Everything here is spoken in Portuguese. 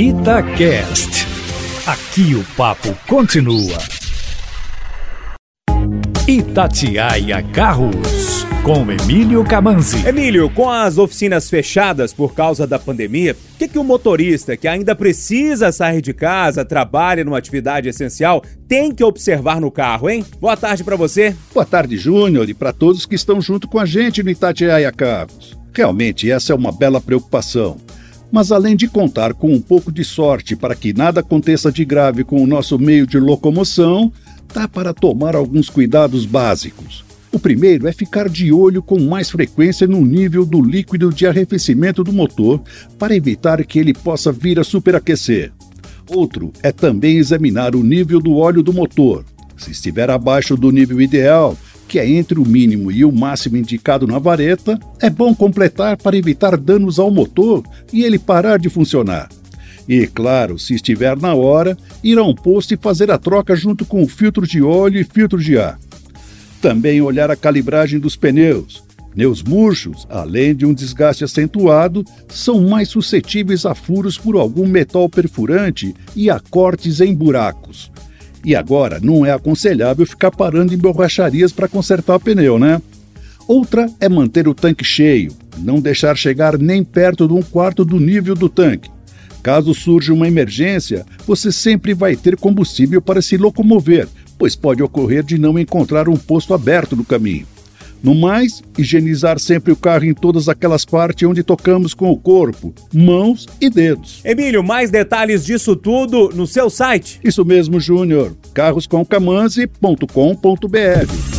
Itacast. Aqui o papo continua. Itatiaia Carros, com Emílio Camanzi. Emílio, com as oficinas fechadas por causa da pandemia, o que, que o motorista que ainda precisa sair de casa, trabalha numa atividade essencial, tem que observar no carro, hein? Boa tarde para você. Boa tarde, Júnior, e para todos que estão junto com a gente no Itatiaia Carros. Realmente, essa é uma bela preocupação. Mas além de contar com um pouco de sorte para que nada aconteça de grave com o nosso meio de locomoção, dá para tomar alguns cuidados básicos. O primeiro é ficar de olho com mais frequência no nível do líquido de arrefecimento do motor para evitar que ele possa vir a superaquecer. Outro é também examinar o nível do óleo do motor. Se estiver abaixo do nível ideal, que é entre o mínimo e o máximo indicado na vareta, é bom completar para evitar danos ao motor e ele parar de funcionar. E, claro, se estiver na hora, ir a um posto e fazer a troca junto com o filtro de óleo e filtro de ar. Também olhar a calibragem dos pneus. Pneus murchos, além de um desgaste acentuado, são mais suscetíveis a furos por algum metal perfurante e a cortes em buracos. E agora, não é aconselhável ficar parando em borracharias para consertar o pneu, né? Outra é manter o tanque cheio, não deixar chegar nem perto de um quarto do nível do tanque. Caso surja uma emergência, você sempre vai ter combustível para se locomover, pois pode ocorrer de não encontrar um posto aberto no caminho. No mais, higienizar sempre o carro em todas aquelas partes onde tocamos com o corpo, mãos e dedos. Emílio, mais detalhes disso tudo no seu site? Isso mesmo, Júnior. carroscomcamanzi.com.br